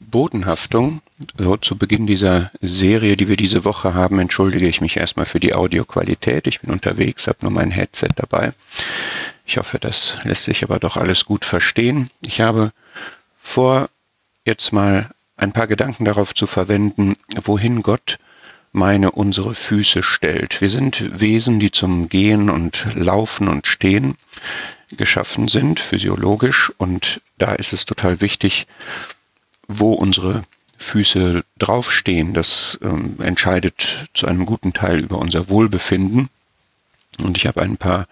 Bodenhaftung. So zu Beginn dieser Serie, die wir diese Woche haben, entschuldige ich mich erstmal für die Audioqualität. Ich bin unterwegs, habe nur mein Headset dabei. Ich hoffe, das lässt sich aber doch alles gut verstehen. Ich habe vor, jetzt mal ein paar Gedanken darauf zu verwenden, wohin Gott meine unsere Füße stellt. Wir sind Wesen, die zum Gehen und Laufen und Stehen geschaffen sind, physiologisch. Und da ist es total wichtig, wo unsere Füße draufstehen. Das ähm, entscheidet zu einem guten Teil über unser Wohlbefinden. Und ich habe ein paar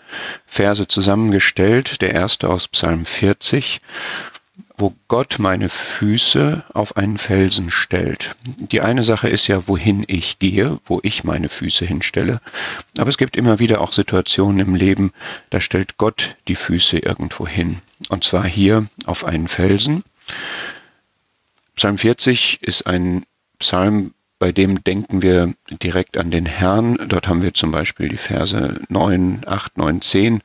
Verse zusammengestellt. Der erste aus Psalm 40, wo Gott meine Füße auf einen Felsen stellt. Die eine Sache ist ja, wohin ich gehe, wo ich meine Füße hinstelle. Aber es gibt immer wieder auch Situationen im Leben, da stellt Gott die Füße irgendwo hin. Und zwar hier auf einen Felsen. Psalm 40 ist ein Psalm, bei dem denken wir direkt an den Herrn. Dort haben wir zum Beispiel die Verse 9, 8, 9, 10,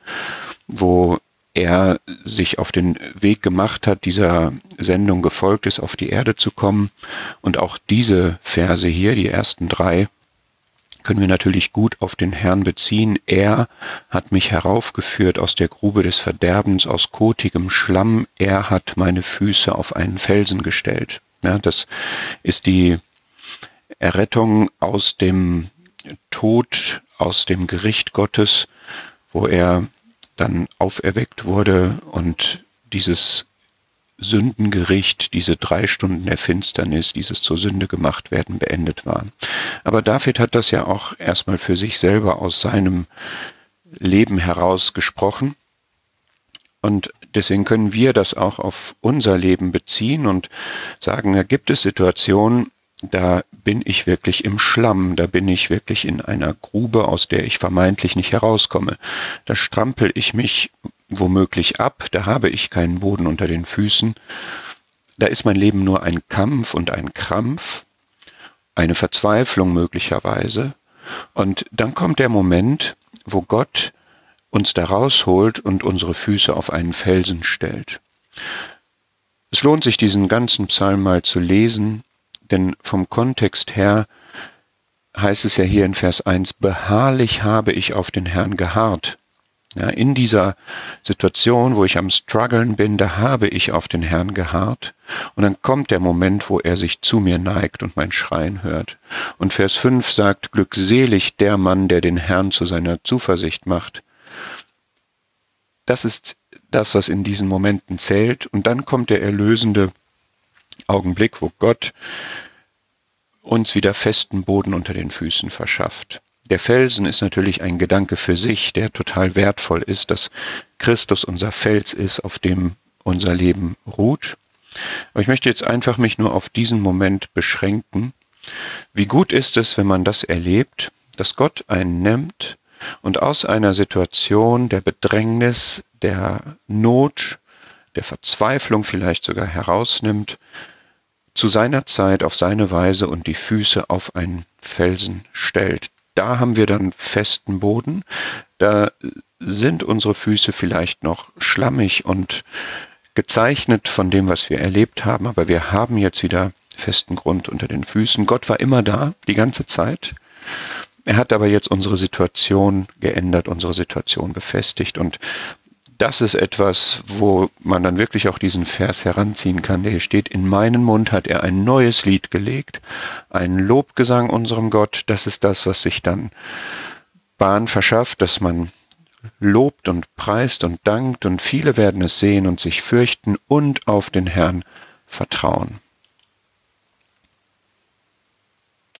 wo er sich auf den Weg gemacht hat, dieser Sendung gefolgt ist, auf die Erde zu kommen. Und auch diese Verse hier, die ersten drei, können wir natürlich gut auf den Herrn beziehen. Er hat mich heraufgeführt aus der Grube des Verderbens, aus kotigem Schlamm. Er hat meine Füße auf einen Felsen gestellt. Ja, das ist die Errettung aus dem Tod, aus dem Gericht Gottes, wo er dann auferweckt wurde und dieses Sündengericht, diese drei Stunden der Finsternis, dieses zur Sünde gemacht werden, beendet waren. Aber David hat das ja auch erstmal für sich selber aus seinem Leben heraus gesprochen. Und deswegen können wir das auch auf unser Leben beziehen und sagen, da gibt es Situationen, da bin ich wirklich im Schlamm, da bin ich wirklich in einer Grube, aus der ich vermeintlich nicht herauskomme. Da strampel ich mich womöglich ab, da habe ich keinen Boden unter den Füßen. Da ist mein Leben nur ein Kampf und ein Krampf, eine Verzweiflung möglicherweise. Und dann kommt der Moment, wo Gott uns da rausholt und unsere Füße auf einen Felsen stellt. Es lohnt sich, diesen ganzen Psalm mal zu lesen, denn vom Kontext her heißt es ja hier in Vers 1, beharrlich habe ich auf den Herrn geharrt. Ja, in dieser Situation, wo ich am struggeln bin, da habe ich auf den Herrn geharrt. Und dann kommt der Moment, wo er sich zu mir neigt und mein Schreien hört. Und Vers 5 sagt, glückselig der Mann, der den Herrn zu seiner Zuversicht macht. Das ist das, was in diesen Momenten zählt. Und dann kommt der erlösende Augenblick, wo Gott uns wieder festen Boden unter den Füßen verschafft. Der Felsen ist natürlich ein Gedanke für sich, der total wertvoll ist, dass Christus unser Fels ist, auf dem unser Leben ruht. Aber ich möchte jetzt einfach mich nur auf diesen Moment beschränken. Wie gut ist es, wenn man das erlebt, dass Gott einen nimmt und aus einer Situation der Bedrängnis, der Not, der Verzweiflung vielleicht sogar herausnimmt, zu seiner Zeit auf seine Weise und die Füße auf einen Felsen stellt. Da haben wir dann festen Boden. Da sind unsere Füße vielleicht noch schlammig und gezeichnet von dem, was wir erlebt haben, aber wir haben jetzt wieder festen Grund unter den Füßen. Gott war immer da, die ganze Zeit. Er hat aber jetzt unsere Situation geändert, unsere Situation befestigt. Und das ist etwas, wo man dann wirklich auch diesen Vers heranziehen kann, der hier steht, in meinen Mund hat er ein neues Lied gelegt, ein Lobgesang unserem Gott, das ist das, was sich dann Bahn verschafft, dass man lobt und preist und dankt und viele werden es sehen und sich fürchten und auf den Herrn vertrauen.